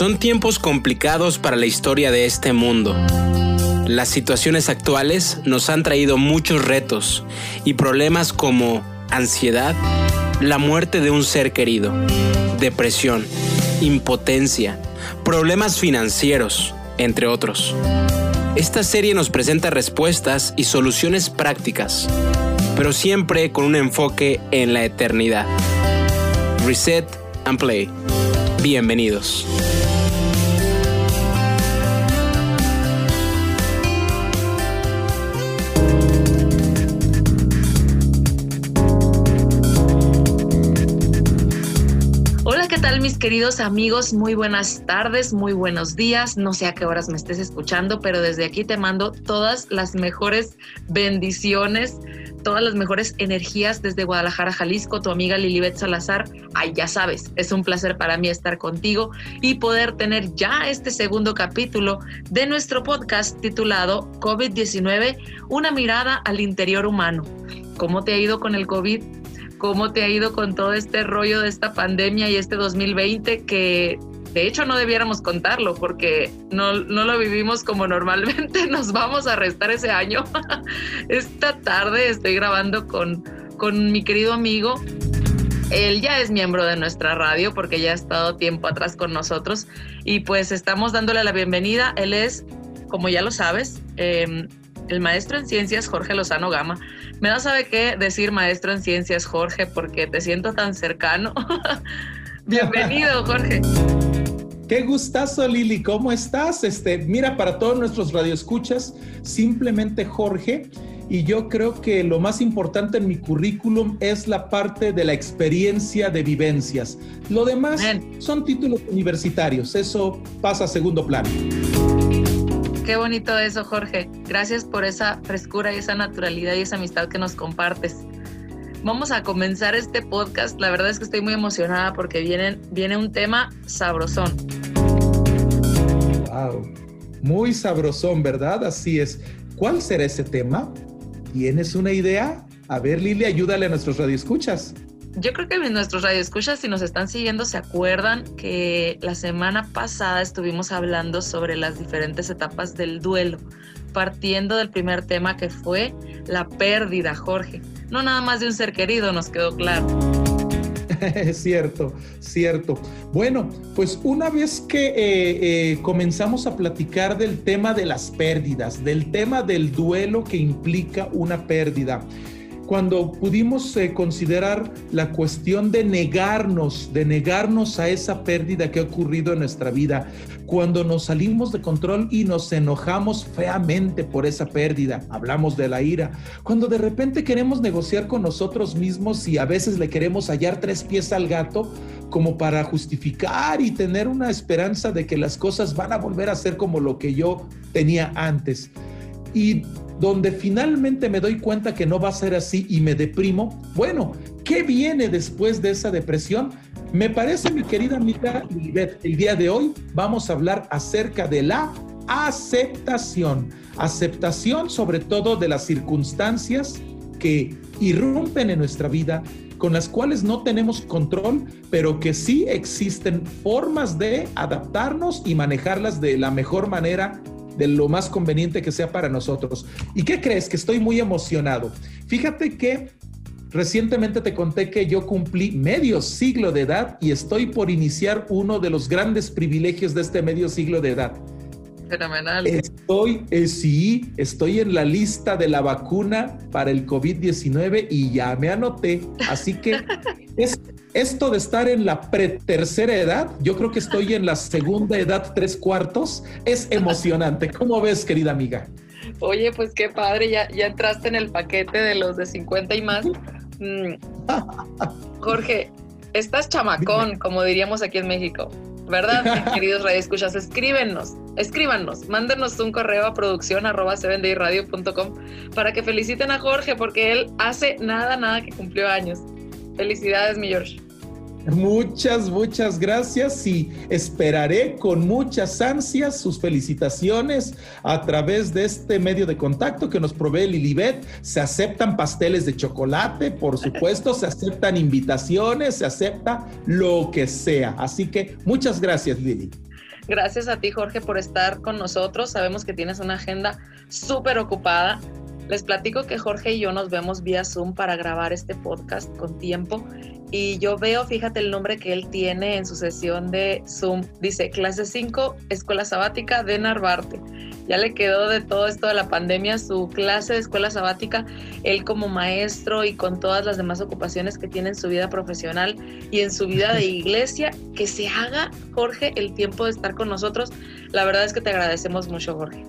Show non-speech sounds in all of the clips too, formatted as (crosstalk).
Son tiempos complicados para la historia de este mundo. Las situaciones actuales nos han traído muchos retos y problemas como ansiedad, la muerte de un ser querido, depresión, impotencia, problemas financieros, entre otros. Esta serie nos presenta respuestas y soluciones prácticas, pero siempre con un enfoque en la eternidad. Reset and Play. Bienvenidos. Queridos amigos? Muy buenas tardes, muy buenos días. No sé a qué horas me estés escuchando, pero desde aquí te mando todas las mejores bendiciones, todas las mejores energías desde Guadalajara, Jalisco. Tu amiga Lilibet Salazar. Ay, ya sabes, es un placer para mí estar contigo y poder tener ya este segundo capítulo de nuestro podcast titulado COVID-19, una mirada al interior humano. ¿Cómo te ha ido con el COVID? Cómo te ha ido con todo este rollo de esta pandemia y este 2020 que de hecho no debiéramos contarlo porque no, lo vivimos como normalmente (laughs) nos vamos a restar ese año. (laughs) Esta tarde estoy grabando con, con mi querido amigo. Él ya es miembro de nuestra radio porque ya ha estado tiempo atrás con nosotros y pues estamos dándole la bienvenida. Él es, como ya lo sabes, em, el maestro en ciencias Jorge Lozano Gama. Me da sabe qué decir maestro en ciencias Jorge porque te siento tan cercano. (laughs) Bienvenido, Jorge. Qué gustazo, Lili. ¿Cómo estás? Este, mira, para todos nuestros radioescuchas, simplemente Jorge. Y yo creo que lo más importante en mi currículum es la parte de la experiencia de vivencias. Lo demás son títulos universitarios. Eso pasa a segundo plano. Qué bonito eso, Jorge. Gracias por esa frescura y esa naturalidad y esa amistad que nos compartes. Vamos a comenzar este podcast. La verdad es que estoy muy emocionada porque viene, viene un tema sabrosón. Wow, muy sabrosón, ¿verdad? Así es. ¿Cuál será ese tema? ¿Tienes una idea? A ver, Lili, ayúdale a nuestros radioescuchas. Yo creo que nuestros radioescuchas, si nos están siguiendo, se acuerdan que la semana pasada estuvimos hablando sobre las diferentes etapas del duelo, partiendo del primer tema que fue la pérdida, Jorge. No nada más de un ser querido, nos quedó claro. (laughs) cierto, cierto. Bueno, pues una vez que eh, eh, comenzamos a platicar del tema de las pérdidas, del tema del duelo que implica una pérdida, cuando pudimos eh, considerar la cuestión de negarnos, de negarnos a esa pérdida que ha ocurrido en nuestra vida, cuando nos salimos de control y nos enojamos feamente por esa pérdida, hablamos de la ira, cuando de repente queremos negociar con nosotros mismos y a veces le queremos hallar tres pies al gato como para justificar y tener una esperanza de que las cosas van a volver a ser como lo que yo tenía antes. Y donde finalmente me doy cuenta que no va a ser así y me deprimo, bueno, ¿qué viene después de esa depresión? Me parece, mi querida amiga el día de hoy vamos a hablar acerca de la aceptación. Aceptación sobre todo de las circunstancias que irrumpen en nuestra vida, con las cuales no tenemos control, pero que sí existen formas de adaptarnos y manejarlas de la mejor manera de lo más conveniente que sea para nosotros. ¿Y qué crees? Que estoy muy emocionado. Fíjate que recientemente te conté que yo cumplí medio siglo de edad y estoy por iniciar uno de los grandes privilegios de este medio siglo de edad. Fenomenal. Estoy, eh, sí, estoy en la lista de la vacuna para el COVID-19 y ya me anoté. Así que (laughs) es, esto de estar en la tercera edad, yo creo que estoy en la segunda edad, tres cuartos, es emocionante. ¿Cómo ves, querida amiga? Oye, pues qué padre, ya, ya entraste en el paquete de los de 50 y más. Mm. Jorge, estás chamacón, como diríamos aquí en México. ¿verdad? (laughs) Queridos radioescuchas, escríbenos, escríbanos, mándenos un correo a producción arroba para que feliciten a Jorge porque él hace nada, nada que cumplió años. Felicidades, mi George. Muchas, muchas gracias y esperaré con muchas ansias sus felicitaciones a través de este medio de contacto que nos provee Lilibet. Se aceptan pasteles de chocolate, por supuesto, se aceptan invitaciones, se acepta lo que sea. Así que muchas gracias, Lili. Gracias a ti, Jorge, por estar con nosotros. Sabemos que tienes una agenda súper ocupada. Les platico que Jorge y yo nos vemos vía Zoom para grabar este podcast con tiempo. Y yo veo, fíjate el nombre que él tiene en su sesión de Zoom. Dice, clase 5, escuela sabática de Narvarte ya le quedó de todo esto de la pandemia su clase de escuela sabática, él como maestro y con todas las demás ocupaciones que tiene en su vida profesional y en su vida de (laughs) iglesia, que se haga, Jorge, el tiempo de estar con nosotros. La verdad es que te agradecemos mucho, Jorge.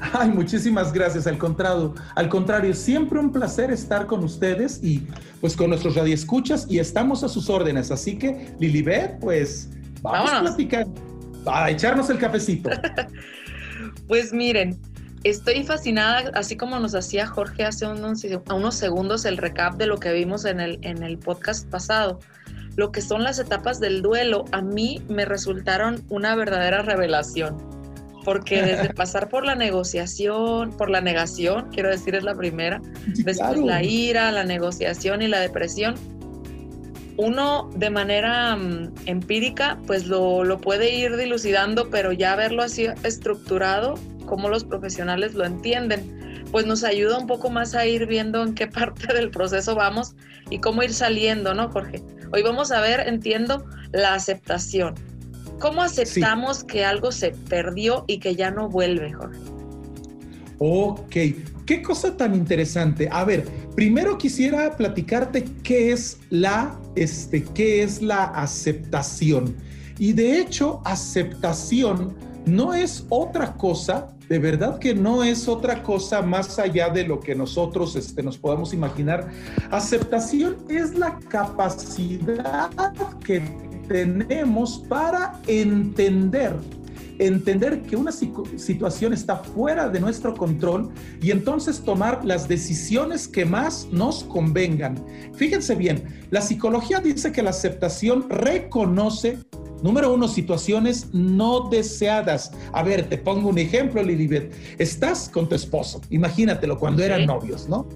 Ay, muchísimas gracias. Al contrario, al contrario, siempre un placer estar con ustedes y pues con nuestros radioescuchas y estamos a sus órdenes. Así que, Lilibet, pues vamos a platicar, a echarnos el cafecito. (laughs) Pues miren, estoy fascinada, así como nos hacía Jorge hace unos, unos segundos el recap de lo que vimos en el, en el podcast pasado. Lo que son las etapas del duelo, a mí me resultaron una verdadera revelación. Porque desde pasar por la negociación, por la negación, quiero decir, es la primera, después la ira, la negociación y la depresión, uno de manera mm, empírica pues lo, lo, puede ir dilucidando, pero ya verlo así estructurado, como los profesionales lo entienden, pues nos ayuda un poco más a ir viendo en qué (laughs) parte del proceso vamos y cómo ir saliendo, ¿no, Jorge? Hoy vamos a ver, entiendo, la aceptación. ¿Cómo aceptamos que algo se perdió y que ya no vuelve, Jorge? Ok, qué cosa tan interesante. A ver, primero quisiera platicarte qué es la, este, qué es la aceptación. Y de hecho, aceptación no es otra cosa, de verdad que no es otra cosa más allá de lo que nosotros este, nos podamos imaginar. Aceptación es la capacidad que tenemos para entender entender que una situación está fuera de nuestro control y entonces tomar las decisiones que más nos convengan. Fíjense bien, la psicología dice que la aceptación reconoce Número uno, situaciones no deseadas. A ver, te pongo un ejemplo, Lilibet. Estás con tu esposo, imagínatelo cuando eran novios, ¿no?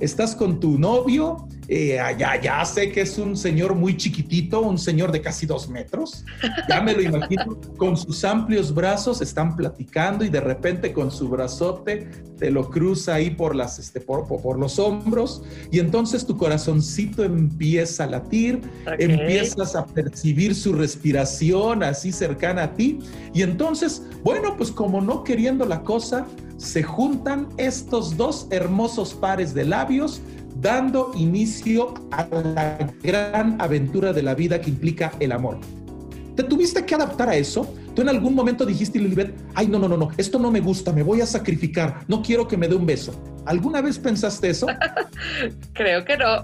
Estás con tu novio eh, ya, ya sé que es un señor muy chiquitito, un señor de casi dos metros. Ya me lo imagino con sus amplios brazos, están platicando y de repente con su brazote te lo cruza ahí por, las, este, por, por, los hombros. Y entonces tu corazoncito empieza a latir, empiezas a percibir su respiración así cercana a ti. Y entonces, bueno, pues como no queriendo la cosa, se juntan estos dos hermosos pares de labios dando inicio a la gran aventura de la vida que implica el amor. ¿Te tuviste que adaptar a eso? ¿Tú en algún momento dijiste, Lilibet, ay, no, no, no, no, esto no me gusta, me voy a sacrificar, no quiero que me dé un beso? ¿Alguna vez pensaste eso? (laughs) Creo que no.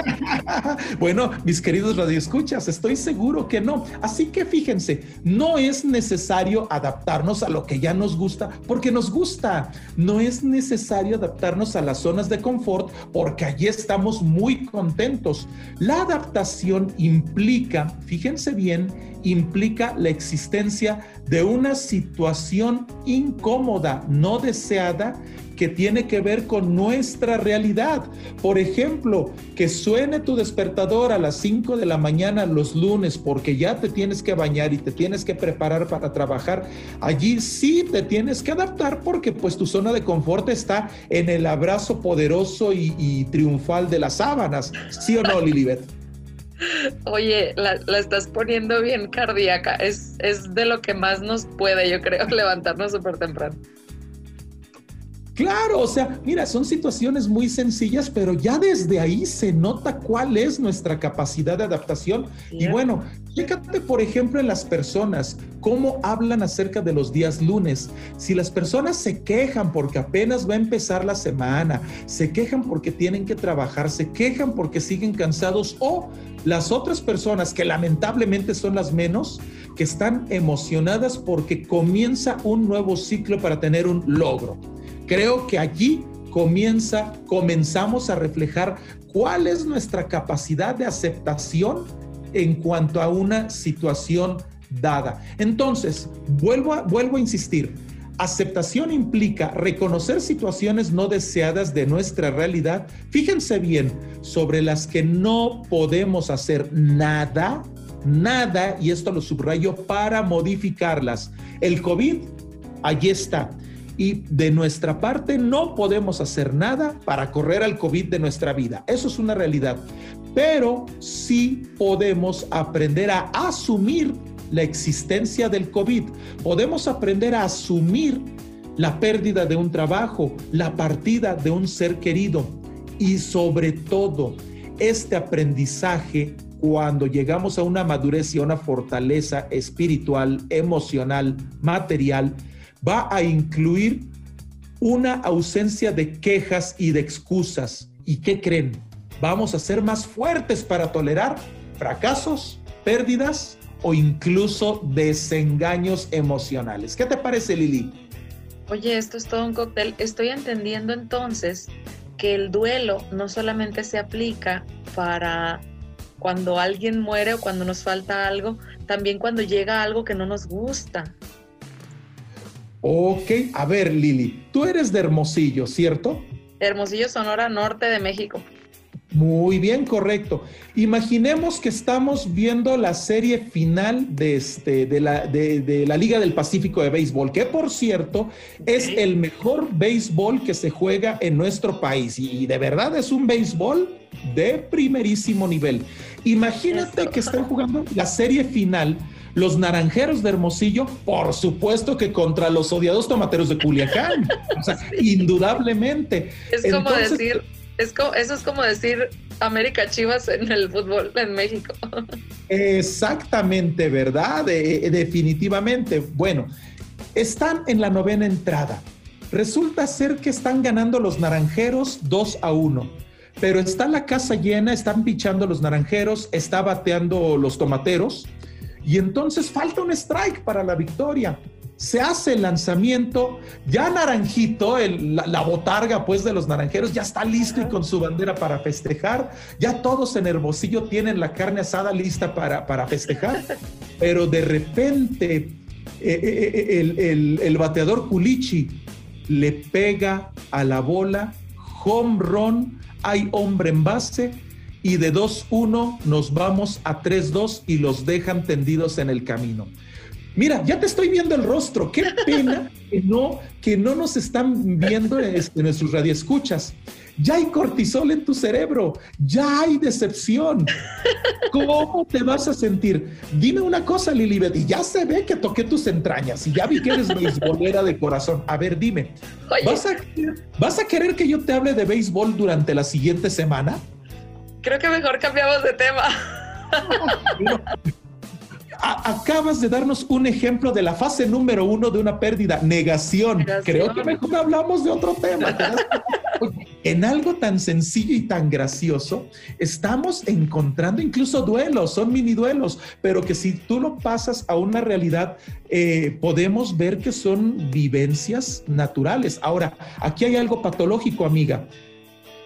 (laughs) bueno, mis queridos radioescuchas, estoy seguro que no. Así que fíjense, no es necesario adaptarnos a lo que ya nos gusta porque nos gusta. No es necesario adaptarnos a las zonas de confort porque allí estamos muy contentos. La adaptación implica, fíjense bien, implica la existencia de una situación incómoda, no deseada, que tiene que ver con nuestra realidad. Por ejemplo, que suene tu despertador a las 5 de la mañana los lunes porque ya te tienes que bañar y te tienes que preparar para trabajar. Allí sí te tienes que adaptar porque pues tu zona de confort está en el abrazo poderoso y, triunfal de las sábanas. ¿Sí o no, Lilibet? Oye, la, estás poniendo bien cardíaca. Es, es de lo que más nos puede, yo creo, (laughs) levantarnos súper temprano. Claro, o sea, mira, son situaciones muy sencillas, pero ya desde ahí se nota cuál es nuestra capacidad de adaptación. Y bueno, fíjate, por ejemplo, en las personas, cómo hablan acerca de los días lunes. Si las personas se quejan porque apenas va a empezar la semana, se quejan porque tienen que trabajar, se quejan porque siguen cansados o las otras personas que lamentablemente son las menos, que están emocionadas porque comienza un nuevo ciclo para tener un logro. Creo que allí comienza, comenzamos a reflejar cuál es nuestra capacidad de aceptación en cuanto a una situación dada. Entonces, vuelvo a, vuelvo a insistir, aceptación implica reconocer situaciones no deseadas de nuestra realidad, fíjense bien, sobre las que no podemos hacer nada nada, y esto lo subrayo, para modificarlas. El COVID, allí está. Y de nuestra parte no podemos hacer nada para correr al COVID de nuestra vida. Eso es una realidad. Pero sí podemos aprender a asumir la existencia del COVID. Podemos aprender a asumir la pérdida de un trabajo, la partida de un ser querido y sobre todo este aprendizaje cuando llegamos a una madurez y a una fortaleza espiritual, emocional, material, va a incluir una ausencia de quejas y de excusas. ¿Y qué creen? Vamos a ser más fuertes para tolerar fracasos, pérdidas o incluso desengaños emocionales. ¿Qué te parece, Lili? Oye, esto es todo un cóctel. Estoy entendiendo entonces que el duelo no solamente se aplica para cuando alguien muere o cuando nos falta algo, también cuando llega algo que no nos gusta. Ok, a ver Lili, tú eres de Hermosillo, ¿cierto? Hermosillo, Sonora, norte de México. Muy bien, correcto. Imaginemos que estamos viendo la serie final de, este, de, la, de, la Liga del Pacífico de Béisbol, que por cierto es el mejor béisbol que se juega en nuestro país y de verdad es un béisbol de primerísimo nivel. Imagínate que están jugando la serie final. Los naranjeros de Hermosillo, por supuesto que contra los odiados tomateros de Culiacán. O sea, (laughs) indudablemente. Es como decir, eso es como decir América Chivas en el fútbol en México. Exactamente, ¿verdad? definitivamente. Bueno, están en la novena entrada. Resulta ser que están ganando los naranjeros 2 a 1. Pero está la casa llena, están pichando los naranjeros, está bateando los tomateros. Y entonces falta un strike para la victoria se hace el lanzamiento, ya Naranjito, la, botarga pues de los naranjeros, ya está listo y con su bandera para festejar, ya todos en Hermosillo tienen la carne asada lista para, para festejar, (laughs) pero de repente eh, eh, eh, el, el, bateador Culichi le pega a la bola, home run, hay hombre en base y de 2-1 nos vamos a 3-2 y los dejan tendidos en el camino. Mira, ya te estoy viendo el rostro. Qué (laughs) pena que no, que no nos están viendo este, nuestros radioescuchas. Ya hay cortisol en tu cerebro, ya hay decepción. ¿Cómo te vas a sentir? Dime una cosa, Lilibet, y ya se ve que toqué tus entrañas y ya vi que eres beisbolera de corazón. A ver, dime, ¿vas a, ¿vas a querer que yo te hable de béisbol durante la siguiente semana? Creo que mejor cambiamos de tema (laughs) acabas de darnos un ejemplo de la fase número uno de una pérdida, negación. Creo que mejor hablamos de otro tema. en algo tan sencillo y tan gracioso, estamos encontrando incluso duelos, son mini duelos, pero que si tú lo pasas a una realidad, eh, podemos ver que son vivencias naturales. Ahora, aquí hay algo patológico, amiga.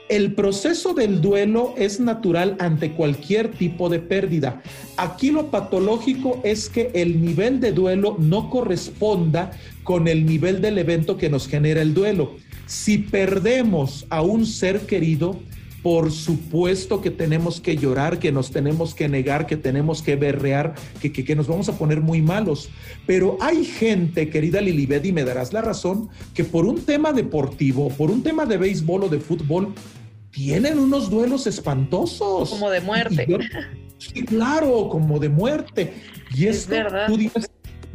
El proceso del duelo es natural ante cualquier tipo de pérdida. Aquí lo patológico es que el nivel de duelo no corresponda con el nivel del evento que nos genera el duelo. Si perdemos a un ser querido, por supuesto que tenemos que llorar, que nos tenemos que negar, que tenemos que berrear, que, que, nos vamos a poner muy malos. Pero hay gente, querida Lilibet, y me darás la razón, que por un tema deportivo, por un tema de béisbol o de fútbol, tienen unos duelos espantosos. Como de muerte. sí, claro, como de muerte. Y es verdad. Tú dime,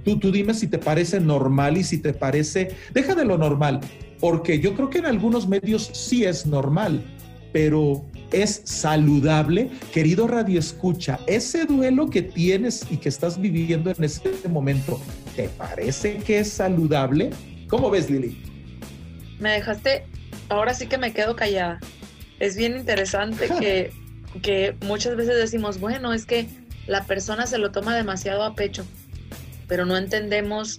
tú, tú dime si te parece normal y si te parece, deja de lo normal, porque yo creo que en algunos medios sí es normal pero es saludable. Querido Radio Escucha, ese duelo que tienes y que estás viviendo en este momento, ¿te parece que es saludable? ¿Cómo ves, Lili? Me dejaste, ahora sí que me quedo callada. Es bien interesante (laughs) que, que muchas veces decimos, bueno, es que la persona se lo toma demasiado a pecho, pero no entendemos,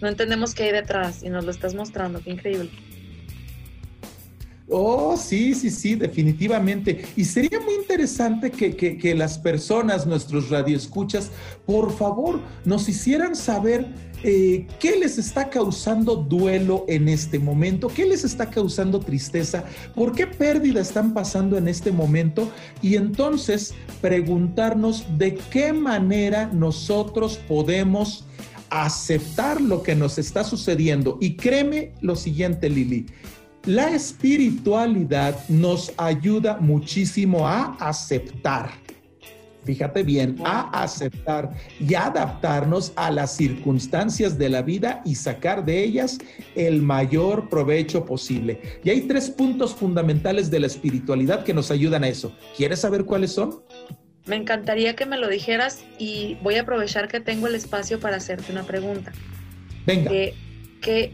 no entendemos qué hay detrás y nos lo estás mostrando, qué increíble. Oh, sí, sí, sí, definitivamente. Y sería muy interesante que, las personas, nuestros radioescuchas, por favor, nos hicieran saber eh, qué les está causando duelo en este momento, qué les está causando tristeza, por qué pérdida están pasando en este momento y entonces preguntarnos de qué manera nosotros podemos aceptar lo que nos está sucediendo. Y créeme lo siguiente, Lili, la espiritualidad nos ayuda muchísimo a aceptar. Fíjate bien, a aceptar y adaptarnos a las circunstancias de la vida y sacar de ellas el mayor provecho posible. Y hay tres puntos fundamentales de la espiritualidad que nos ayudan a eso. ¿Quieres saber cuáles son? Me encantaría que me lo dijeras y voy a aprovechar que tengo el espacio para hacerte una pregunta. Venga. ¿Qué,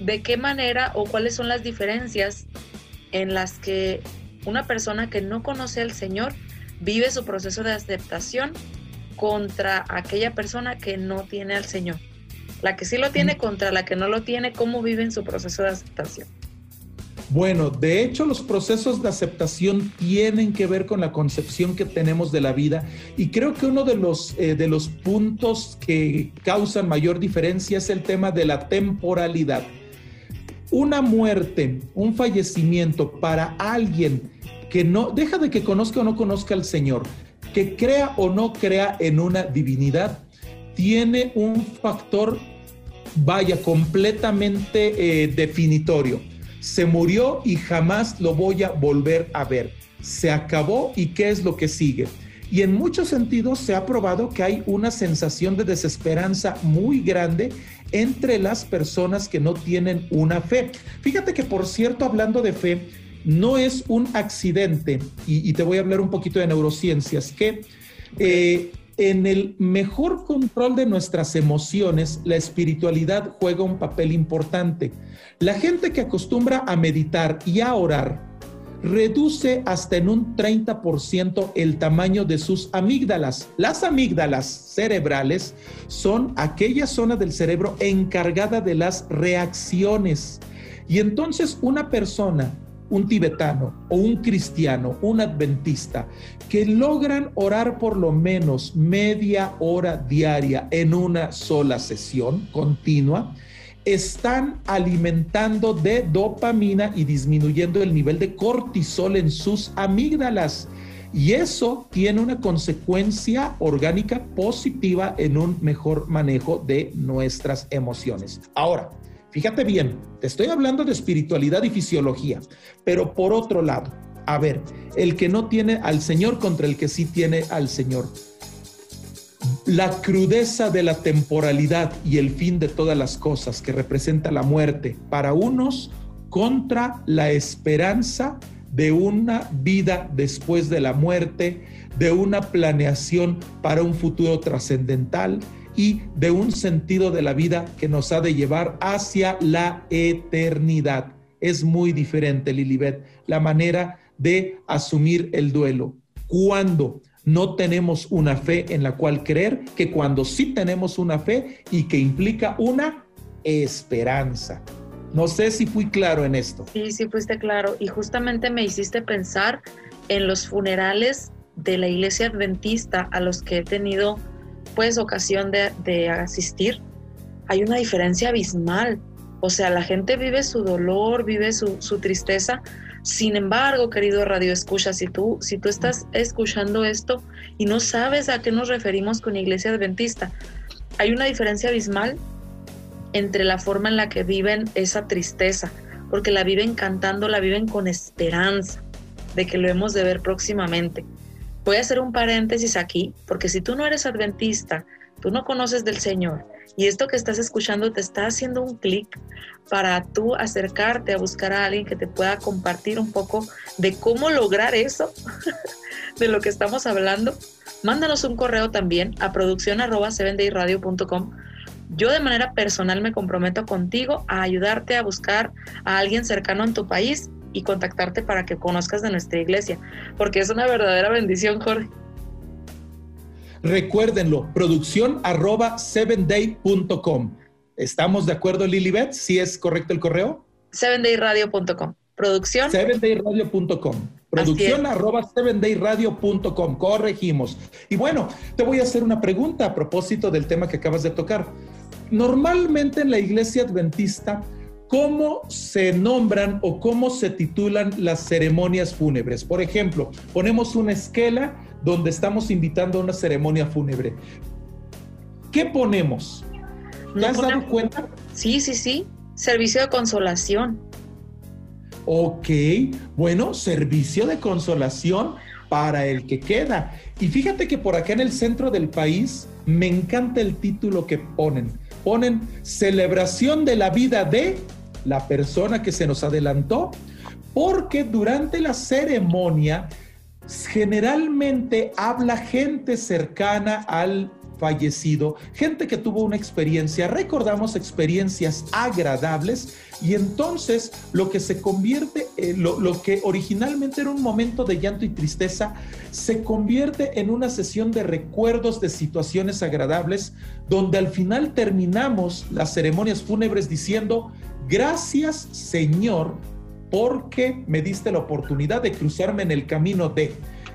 de qué manera o cuáles son las diferencias en las que una persona que no conoce al Señor vive su proceso de aceptación contra aquella persona que no tiene al Señor. La que sí lo tiene contra la que no lo tiene, ¿cómo vive en su proceso de aceptación? Bueno, de hecho los procesos de aceptación tienen que ver con la concepción que tenemos de la vida y creo que uno de los, eh, de los puntos que causan mayor diferencia es el tema de la temporalidad una muerte, un fallecimiento para alguien que no, deja de que conozca o no conozca al Señor, que crea o no crea en una divinidad, tiene un factor, vaya, completamente eh, definitorio. Se murió y jamás lo voy a volver a ver. Se acabó y ¿qué es lo que sigue? Y en muchos sentidos se ha probado que hay una sensación de desesperanza muy grande entre las personas que no tienen una fe. Fíjate que, por cierto, hablando de fe, no es un accidente, y, te voy a hablar un poquito de neurociencias, que eh, en el mejor control de nuestras emociones, la espiritualidad juega un papel importante. La gente que acostumbra a meditar y a orar, reduce hasta en un 30% el tamaño de sus amígdalas. Las amígdalas cerebrales son aquella zona del cerebro encargada de las reacciones. Y entonces una persona, un tibetano o un cristiano, un adventista, que logran orar por lo menos media hora diaria en una sola sesión continua, están alimentando de dopamina y disminuyendo el nivel de cortisol en sus amígdalas. Y eso tiene una consecuencia orgánica positiva en un mejor manejo de nuestras emociones. Ahora, fíjate bien, te estoy hablando de espiritualidad y fisiología, pero por otro lado, a ver, el que no tiene al Señor contra el que sí tiene al Señor la crudeza de la temporalidad y el fin de todas las cosas que representa la muerte para unos contra la esperanza de una vida después de la muerte, de una planeación para un futuro trascendental y de un sentido de la vida que nos ha de llevar hacia la eternidad. Es muy diferente, Lilibet, la manera de asumir el duelo. Cuando no tenemos una fe en la cual creer, que cuando sí tenemos una fe y que implica una esperanza. No sé si fui claro en esto. Sí, sí fuiste claro. Y justamente me hiciste pensar en los funerales de la iglesia adventista a los que he tenido pues ocasión de, asistir. Hay una diferencia abismal. O sea, la gente vive su dolor, vive su, su tristeza, sin embargo, querido Radio Escucha, si tú, si tú estás escuchando esto y no sabes a qué nos referimos con Iglesia Adventista, hay una diferencia abismal entre la forma en la que viven esa tristeza, porque la viven cantando, la viven con esperanza de que lo hemos de ver próximamente. Voy a hacer un paréntesis aquí, porque si tú no eres adventista, tú no conoces del Señor y esto que estás escuchando te está haciendo un clic para tú acercarte a buscar a alguien que te pueda compartir un poco de cómo lograr eso, (laughs) de lo que estamos hablando, mándanos un correo también a producción arroba Yo de manera personal me comprometo contigo a ayudarte a buscar a alguien cercano en tu país y contactarte para que conozcas de nuestra iglesia, porque es una verdadera bendición, Jorge. Recuérdenlo, producción arroba sevenday.com. ¿Estamos de acuerdo, Lilibet? ¿Si es correcto el correo? sevendayradio.com. Producción. sevendayradio.com. Producción arroba sevendayradio.com. Corregimos. Y bueno, te voy a hacer una pregunta a propósito del tema que acabas de tocar. Normalmente en la iglesia adventista, ¿cómo se nombran o cómo se titulan las ceremonias fúnebres? Por ejemplo, ponemos una esquela donde estamos invitando a una ceremonia fúnebre. ¿Qué ponemos? ¿Te has dado cuenta? Sí, sí, sí. Servicio de consolación. Ok, bueno, servicio de consolación para el que queda. Y fíjate que por acá en el centro del país me encanta el título que ponen. Ponen celebración de la vida de la persona que se nos adelantó, porque durante la ceremonia generalmente habla gente cercana al fallecido, gente que tuvo una experiencia, recordamos experiencias agradables y entonces lo que se convierte, en lo, lo, que originalmente era un momento de llanto y tristeza, se convierte en una sesión de recuerdos de situaciones agradables, donde al final terminamos las ceremonias fúnebres diciendo, gracias Señor, porque me diste la oportunidad de cruzarme en el camino de...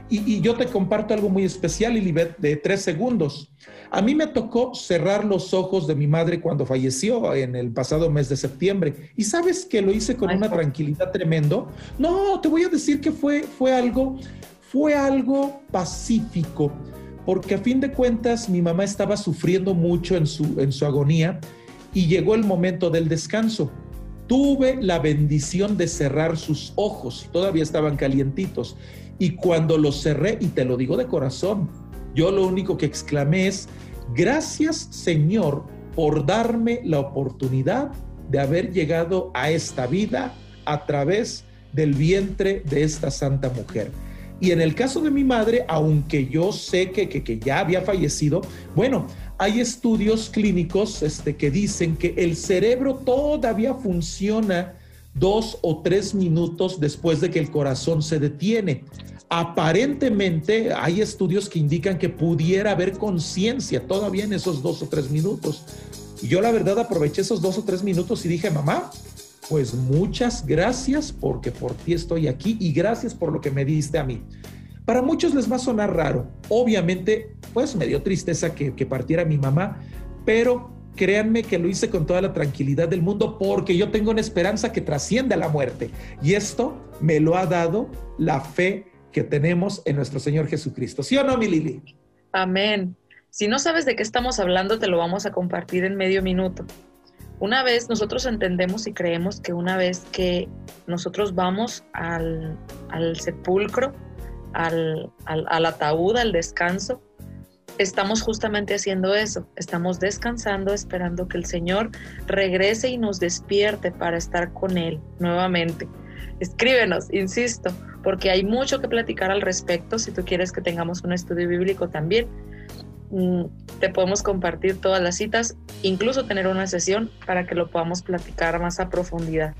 Y, yo te comparto algo muy especial, Lilibet, de tres segundos. A mí me tocó cerrar los ojos de mi madre cuando falleció en el pasado mes de septiembre. Y sabes que lo hice con una tranquilidad tremendo. No, te voy a decir que fue, fue algo, fue algo pacífico, porque a fin de cuentas mi mamá estaba sufriendo mucho en su, en su agonía y llegó el momento del descanso. Tuve la bendición de cerrar sus ojos, todavía estaban calientitos y cuando lo cerré, y te lo digo de corazón, yo lo único que exclamé es, gracias Señor por darme la oportunidad de haber llegado a esta vida a través del vientre de esta santa mujer. Y en el caso de mi madre, aunque yo sé que, que, ya había fallecido, bueno, hay estudios clínicos este, que dicen que el cerebro todavía funciona dos o tres minutos después de que el corazón se detiene aparentemente hay estudios que indican que pudiera haber conciencia todavía en esos dos o tres minutos. Y yo la verdad aproveché esos dos o tres minutos y dije, mamá, pues muchas gracias porque por ti estoy aquí y gracias por lo que me diste a mí. Para muchos les va a sonar raro. Obviamente, pues me dio tristeza que, partiera mi mamá, pero créanme que lo hice con toda la tranquilidad del mundo porque yo tengo una esperanza que trasciende a la muerte. Y esto me lo ha dado la fe que tenemos en nuestro Señor Jesucristo. ¿Sí o no, mi Lili? Amén. Si no sabes de qué estamos hablando, te lo vamos a compartir en medio minuto. Una vez nosotros entendemos y creemos que una vez que nosotros vamos al, sepulcro, al, al ataúd, al descanso, estamos justamente haciendo eso. Estamos descansando, esperando que el Señor regrese y nos despierte para estar con Él nuevamente. Escríbenos, insisto, porque hay mucho que platicar al respecto. Si tú quieres que tengamos un estudio bíblico también, mm, te podemos compartir todas las citas, incluso tener una sesión para que lo podamos platicar más a profundidad.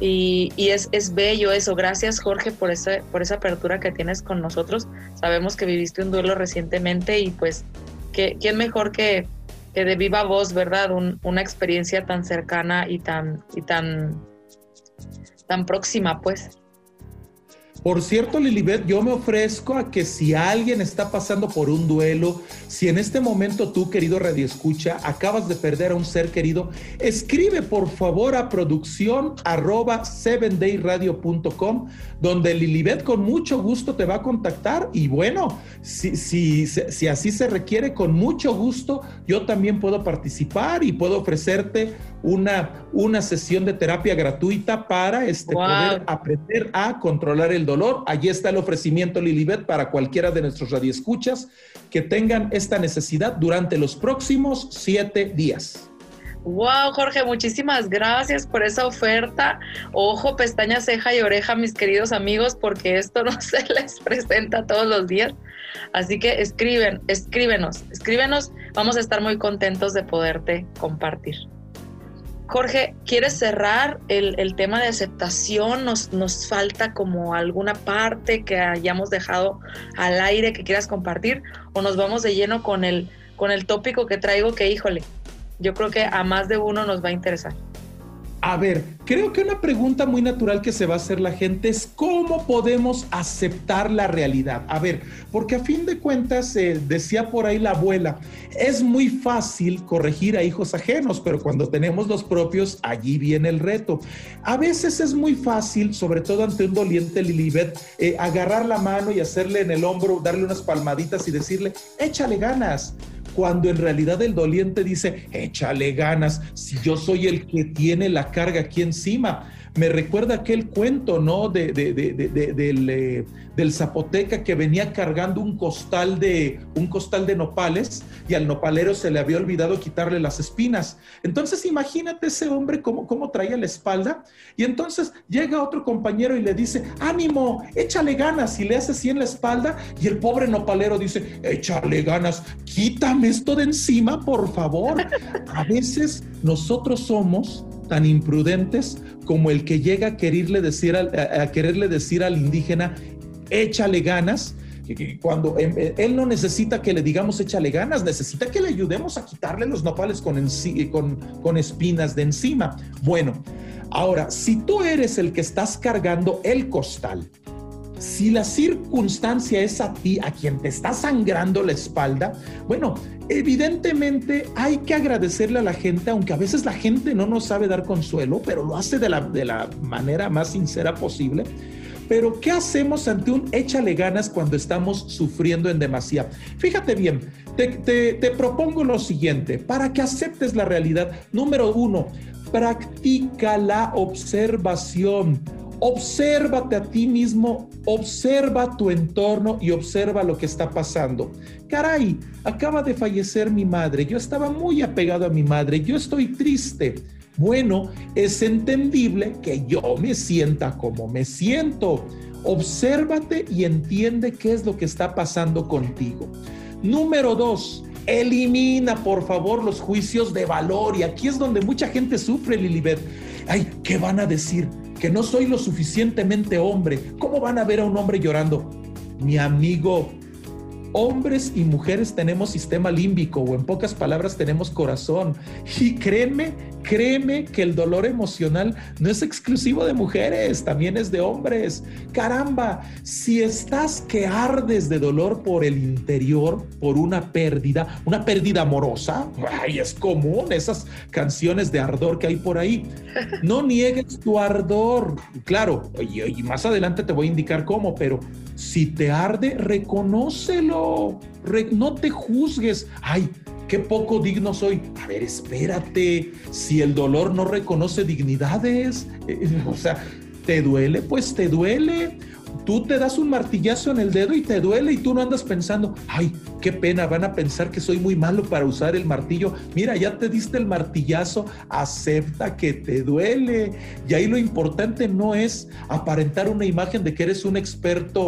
Y, es, es, bello eso. Gracias Jorge por esa, por esa apertura que tienes con nosotros. Sabemos que viviste un duelo recientemente y pues, ¿qué, ¿quién mejor que, que de viva voz, verdad? una experiencia tan cercana y tan, y tan, tan próxima, pues. Por cierto, Lilibet, yo me ofrezco a que si alguien está pasando por un duelo, si en este momento tú, querido Radio Escucha, acabas de perder a un ser querido, escribe por favor a producción arroba donde Lilibet con mucho gusto te va a contactar. Y bueno, si, si, si así se requiere, con mucho gusto, yo también puedo participar y puedo ofrecerte una, una sesión de terapia gratuita para este, poder aprender a controlar el dolor. Allí está el ofrecimiento Lilibet para cualquiera de nuestros radioescuchas que tengan esta necesidad durante los próximos siete días. Wow, Jorge, muchísimas gracias por esa oferta. Ojo, pestaña, ceja y oreja, mis queridos amigos, porque esto no (laughs) se les presenta todos los días. Así que escriben, escríbenos, escríbenos. Vamos a estar muy contentos de poderte compartir. Jorge, ¿quieres cerrar el, tema de aceptación? Nos, nos falta como alguna parte que hayamos dejado al aire que quieras compartir o nos vamos de lleno con el, con el tópico que traigo que, híjole, yo creo que a más de uno nos va a interesar. A ver, creo que una pregunta muy natural que se va a hacer la gente es cómo podemos aceptar la realidad. A ver, porque a fin de cuentas, eh, decía por ahí la abuela, es muy fácil corregir a hijos ajenos, pero cuando tenemos los propios, allí viene el reto. A veces es muy fácil, sobre todo ante un doliente Lilibet, eh, agarrar la mano y hacerle en el hombro, darle unas palmaditas y decirle, échale ganas cuando en realidad el doliente dice, échale ganas, si yo soy el que tiene la carga aquí encima me recuerda aquel cuento, ¿no? De, del, eh, del, zapoteca que venía cargando un costal, de, un costal de nopales y al nopalero se le había olvidado quitarle las espinas. Entonces imagínate ese hombre cómo, cómo traía la espalda y entonces llega otro compañero y le dice, ánimo, échale ganas y le hace así en la espalda y el pobre nopalero dice, échale ganas, quítame esto de encima, por favor. A veces nosotros somos tan imprudentes como el que llega a quererle decir a, quererle decir al indígena, échale ganas, cuando em, eh, él no necesita que le digamos échale ganas, necesita que le ayudemos a quitarle los nopales con, con, con espinas de encima. Bueno, ahora, si tú eres el que estás cargando el costal, si la circunstancia es a ti, a quien te está sangrando la espalda, bueno, Evidentemente hay que agradecerle a la gente, aunque a veces la gente no nos sabe dar consuelo, pero lo hace de la, de la manera más sincera posible. Pero ¿qué hacemos ante un échale ganas cuando estamos sufriendo en demasía? Fíjate bien, te, propongo lo siguiente, para que aceptes la realidad. Número uno, practica la observación Obsérvate a ti mismo, observa tu entorno y observa lo que está pasando. Caray, acaba de fallecer mi madre, yo estaba muy apegado a mi madre, yo estoy triste. Bueno, es entendible que yo me sienta como me siento. Obsérvate y entiende qué es lo que está pasando contigo. Número dos, elimina por favor los juicios de valor. Y aquí es donde mucha gente sufre, Lilibet. Ay, ¿qué van a decir? que no soy lo suficientemente hombre. ¿Cómo van a ver a un hombre llorando? Mi amigo, hombres y mujeres tenemos sistema límbico o en pocas palabras tenemos corazón. Y créeme, créeme que el dolor emocional no es exclusivo de mujeres, también es de hombres. Caramba, si estás que ardes de dolor por el interior, por una pérdida, una pérdida amorosa, ay, es común esas canciones de ardor que hay por ahí. No niegues tu ardor. Claro, y más adelante te voy a indicar cómo, pero si te arde, reconócelo. no te juzgues. Ay, qué poco digno soy. A ver, espérate. Si el dolor no reconoce dignidades, (laughs) o sea, ¿te duele? Pues te duele tú te das un martillazo en el dedo y te duele y tú no andas pensando, ay, qué pena, van a pensar que soy muy malo para usar el martillo. Mira, ya te diste el martillazo, acepta que te duele. Y ahí lo importante no es aparentar una imagen de que eres un experto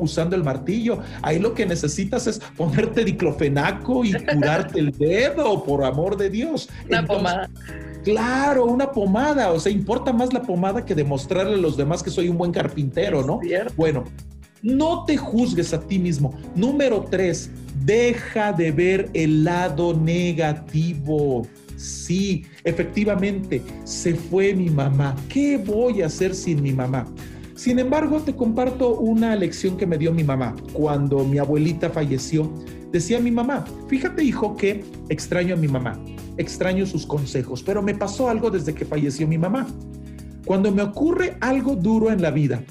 usando el martillo. Ahí lo que necesitas es ponerte diclofenaco y curarte el dedo, por amor de Dios. Una pomada. Claro, una pomada. O sea, importa más la pomada que demostrarle a los demás que soy un buen carpintero, ¿no? Bueno, no te juzgues a ti mismo. Número tres, deja de ver el lado negativo. Sí, efectivamente, se fue mi mamá. ¿Qué voy a hacer sin mi mamá? Sin embargo, te comparto una lección que me dio mi mamá cuando mi abuelita falleció. Decía mi mamá, fíjate hijo que extraño a mi mamá extraño sus consejos, pero me pasó algo desde que falleció mi mamá. Cuando me ocurre algo duro en la vida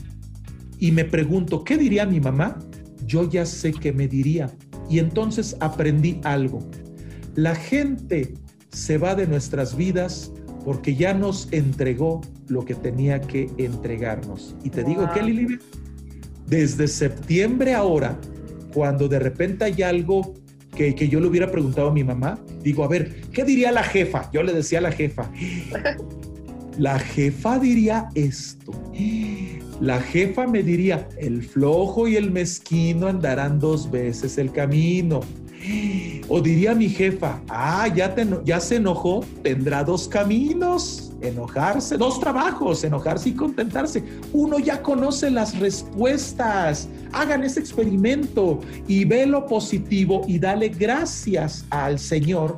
y me pregunto, ¿qué diría mi mamá? Yo ya sé qué me diría. Y entonces aprendí algo. La gente se va de nuestras vidas porque ya nos entregó lo que tenía que entregarnos. Y te digo que, Lili, desde septiembre ahora, cuando de repente hay algo que, que, yo le hubiera preguntado a mi mamá. Digo, a ver, ¿qué diría la jefa? Yo le decía a la jefa, (laughs) la jefa diría esto. La jefa me diría, el flojo y el mezquino andarán dos veces el camino. (gasps) O diría mi jefa, ah, ya, se enojó, tendrá dos caminos enojarse, dos trabajos, enojarse y contentarse. Uno ya conoce las respuestas. Hagan ese experimento y ve lo positivo y dale gracias al Señor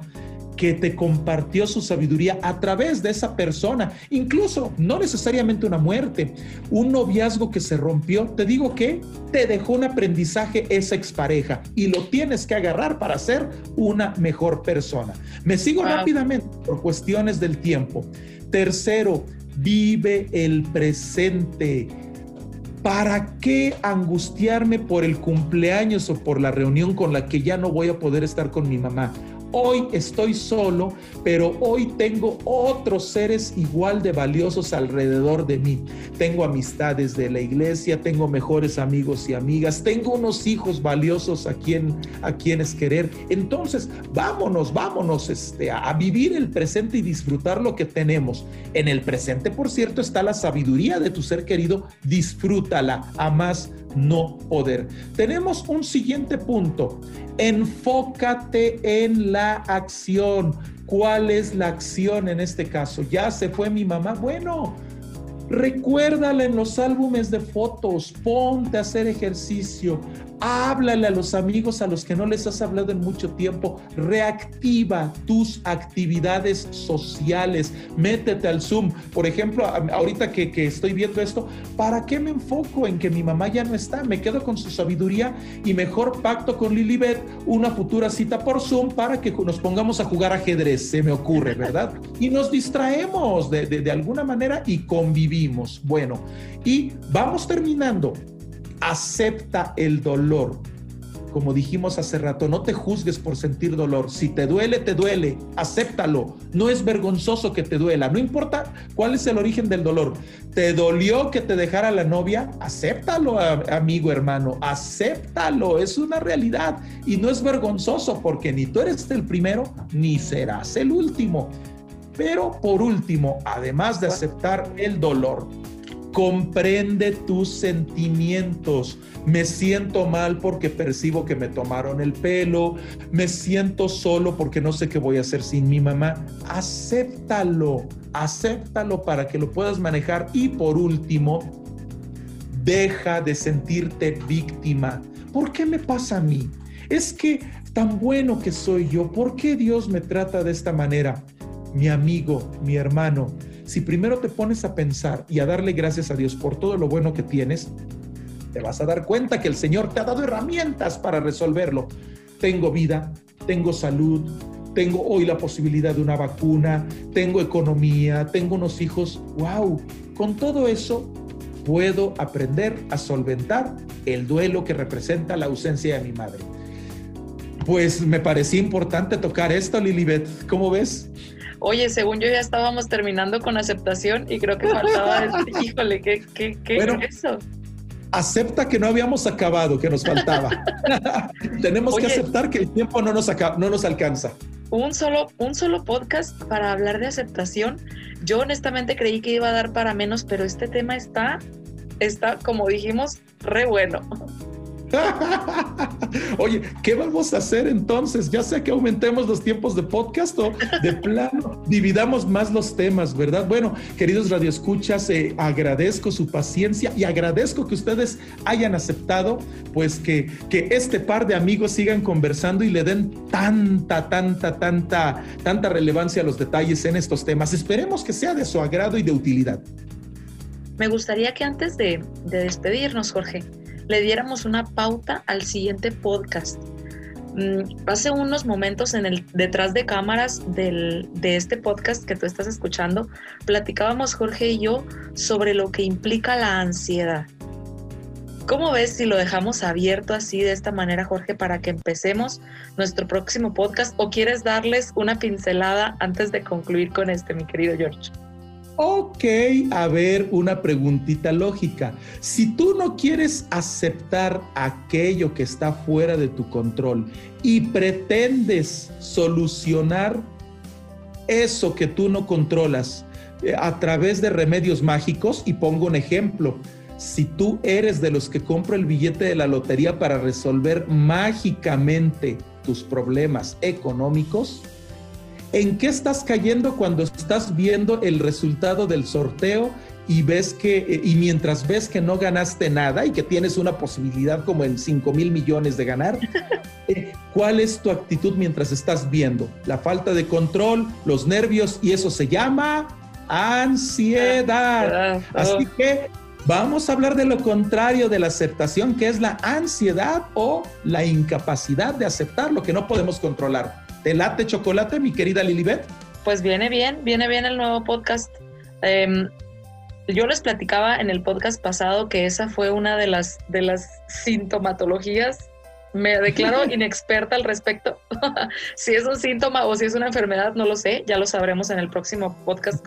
que te compartió su sabiduría a través de esa persona, incluso no necesariamente una muerte, un noviazgo que se rompió, te digo que te dejó un aprendizaje esa expareja y lo tienes que agarrar para ser una mejor persona. Me sigo rápidamente por cuestiones del tiempo. Tercero, vive el presente. ¿Para qué angustiarme por el cumpleaños o por la reunión con la que ya no voy a poder estar con mi mamá? Hoy estoy solo, pero hoy tengo otros seres igual de valiosos alrededor de mí. Tengo amistades de la iglesia, tengo mejores amigos y amigas, tengo unos hijos valiosos a, quien, a quienes querer. Entonces, vámonos, vámonos este, a, a vivir el presente y disfrutar lo que tenemos. En el presente, por cierto, está la sabiduría de tu ser querido. Disfrútala a más no poder. Tenemos un siguiente punto. Enfócate en la acción. ¿Cuál es la acción en este caso? Ya se fue mi mamá. Bueno, recuérdala en los álbumes de fotos. Ponte a hacer ejercicio. Háblale a los amigos a los que no les has hablado en mucho tiempo. Reactiva tus actividades sociales. Métete al Zoom. Por ejemplo, ahorita que, que, estoy viendo esto, ¿para qué me enfoco en que mi mamá ya no está? Me quedo con su sabiduría y mejor pacto con Lilibet una futura cita por Zoom para que nos pongamos a jugar ajedrez, se me ocurre, ¿verdad? Y nos distraemos de, de, de alguna manera y convivimos. Bueno, y vamos terminando acepta el dolor. Como dijimos hace rato, no te juzgues por sentir dolor. Si te duele, te duele. Acéptalo. No es vergonzoso que te duela. No importa cuál es el origen del dolor. ¿Te dolió que te dejara la novia? Acéptalo, amigo, hermano. Acéptalo. Es una realidad. Y no es vergonzoso porque ni tú eres el primero ni serás el último. Pero por último, además de aceptar el dolor, comprende tus sentimientos. Me siento mal porque percibo que me tomaron el pelo, me siento solo porque no sé qué voy a hacer sin mi mamá. Acéptalo, acéptalo para que lo puedas manejar. Y por último, deja de sentirte víctima. ¿Por qué me pasa a mí? Es que tan bueno que soy yo, ¿por qué Dios me trata de esta manera? Mi amigo, mi hermano, si primero te pones a pensar y a darle gracias a Dios por todo lo bueno que tienes, te vas a dar cuenta que el Señor te ha dado herramientas para resolverlo. Tengo vida, tengo salud, tengo hoy la posibilidad de una vacuna, tengo economía, tengo unos hijos. ¡Wow! Con todo eso puedo aprender a solventar el duelo que representa la ausencia de mi madre. Pues me parecía importante tocar esto, Lilibet. ¿Cómo ves? Oye, según yo ya estábamos terminando con aceptación y creo que faltaba, este, (laughs) híjole, ¿qué, qué, qué bueno, es eso? Acepta que no habíamos acabado, que nos faltaba. (laughs) Tenemos Oye, que aceptar que el tiempo no nos, no nos alcanza. Un solo, un solo podcast para hablar de aceptación. Yo honestamente creí que iba a dar para menos, pero este tema está, está como dijimos, re bueno. (laughs) Oye, ¿qué vamos a hacer entonces? Ya sea que aumentemos los tiempos de podcast o de plano dividamos más los temas, ¿verdad? Bueno, queridos radioescuchas, eh, agradezco su paciencia y agradezco que ustedes hayan aceptado, pues que, que este par de amigos sigan conversando y le den tanta, tanta, tanta, tanta relevancia a los detalles en estos temas. Esperemos que sea de su agrado y de utilidad. Me gustaría que antes de, de despedirnos, Jorge, le diéramos una pauta al siguiente podcast. Mm, hace unos momentos en el detrás de cámaras de este podcast que tú estás escuchando, platicábamos Jorge y yo sobre lo que implica la ansiedad. ¿Cómo ves si lo dejamos abierto así de esta manera, Jorge, para que empecemos nuestro próximo podcast? ¿O quieres darles una pincelada antes de concluir con este, mi querido George? Ok, a ver, una preguntita lógica. Si tú no quieres aceptar aquello que está fuera de tu control y pretendes solucionar eso que tú no controlas eh, a través de remedios mágicos, y pongo un ejemplo, si tú eres de los que compra el billete de la lotería para resolver mágicamente tus problemas económicos, ¿En qué estás cayendo cuando estás viendo el resultado del sorteo y ves que, eh, y mientras ves que no ganaste nada y que tienes una posibilidad como en 5 mil millones de ganar, (laughs) eh, ¿cuál es tu actitud mientras estás viendo? La falta de control, los nervios y eso se llama ansiedad. Así que vamos a hablar de lo contrario de la aceptación, que es la ansiedad o la incapacidad de aceptar lo que no podemos controlar. ¿Te late chocolate, mi querida Lilibet? Pues viene bien, viene bien el nuevo podcast. Em, yo les platicaba en el podcast pasado que esa fue una de las, de las sintomatologías. Me declaro (laughs) inexperta al respecto. (laughs) si es un síntoma o si es una enfermedad, no lo sé, ya lo sabremos en el próximo podcast.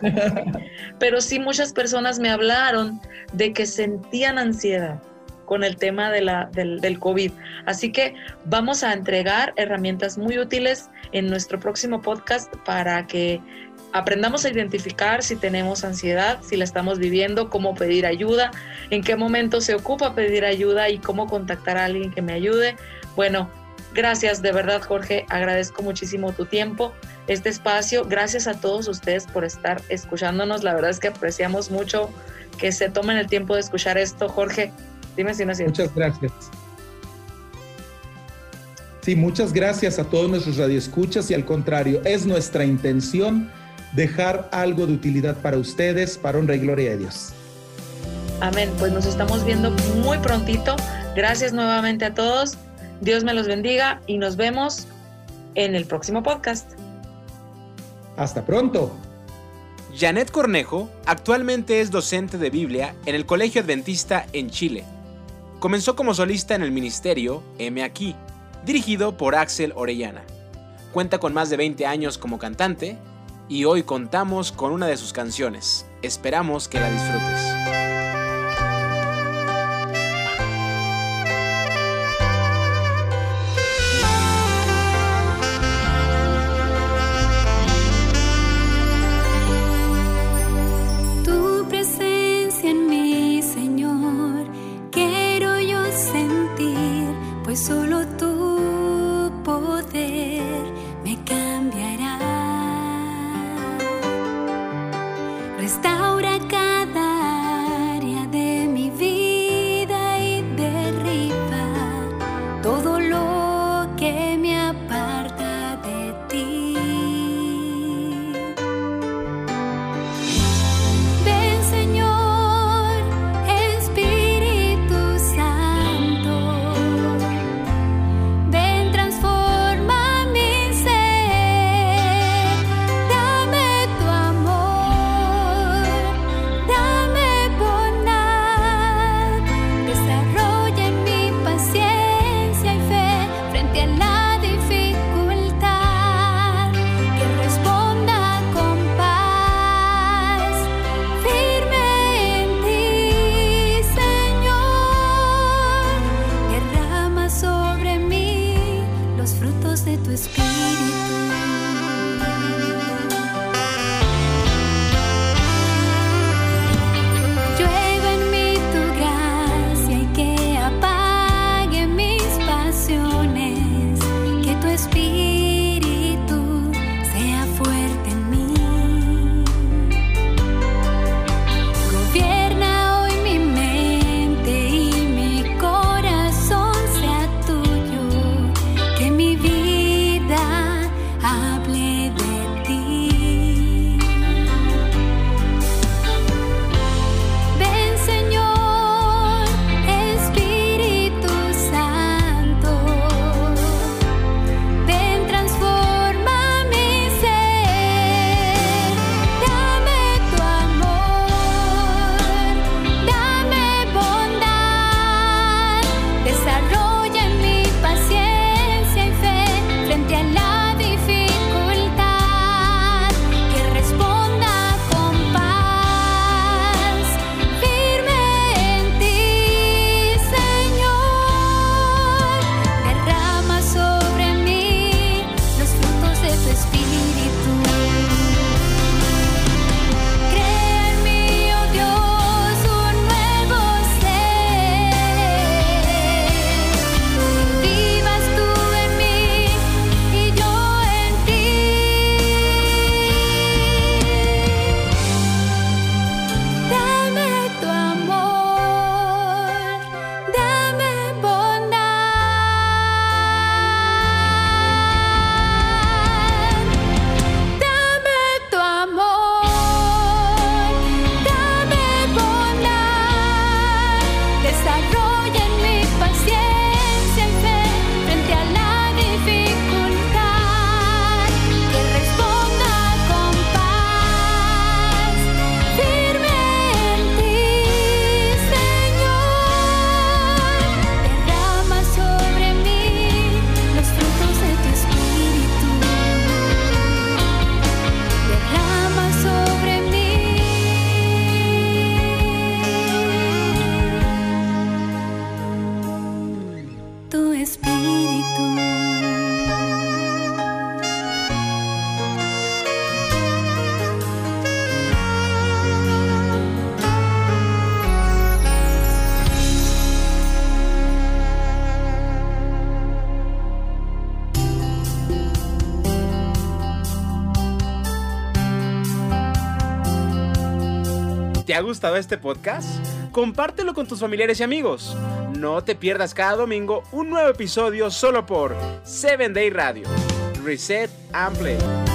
(laughs) Pero sí muchas personas me hablaron de que sentían ansiedad con el tema de la, del, del COVID. Así que vamos a entregar herramientas muy útiles en nuestro próximo podcast para que aprendamos a identificar si tenemos ansiedad, si la estamos viviendo, cómo pedir ayuda, en qué momento se ocupa pedir ayuda y cómo contactar a alguien que me ayude. Bueno, gracias de verdad Jorge, agradezco muchísimo tu tiempo, este espacio, gracias a todos ustedes por estar escuchándonos, la verdad es que apreciamos mucho que se tomen el tiempo de escuchar esto. Jorge, dime si no es cierto. Muchas gracias. Sí, muchas gracias a todos nuestros radioescuchas y al contrario, es nuestra intención dejar algo de utilidad para ustedes, para honra y gloria de Dios. Amén. Pues nos estamos viendo muy prontito. Gracias nuevamente a todos. Dios me los bendiga y nos vemos en el próximo podcast. Hasta pronto. Janet Cornejo actualmente es docente de Biblia en el Colegio Adventista en Chile. Comenzó como solista en el ministerio M Aquí, dirigido por Axel Orellana. Cuenta con más de 20 años como cantante y hoy contamos con una de sus canciones. Esperamos que la disfrutes. Ha gustado este podcast? Compártelo con tus familiares y amigos. No te pierdas cada domingo un nuevo episodio solo por 7 Day Radio. Reset and Play.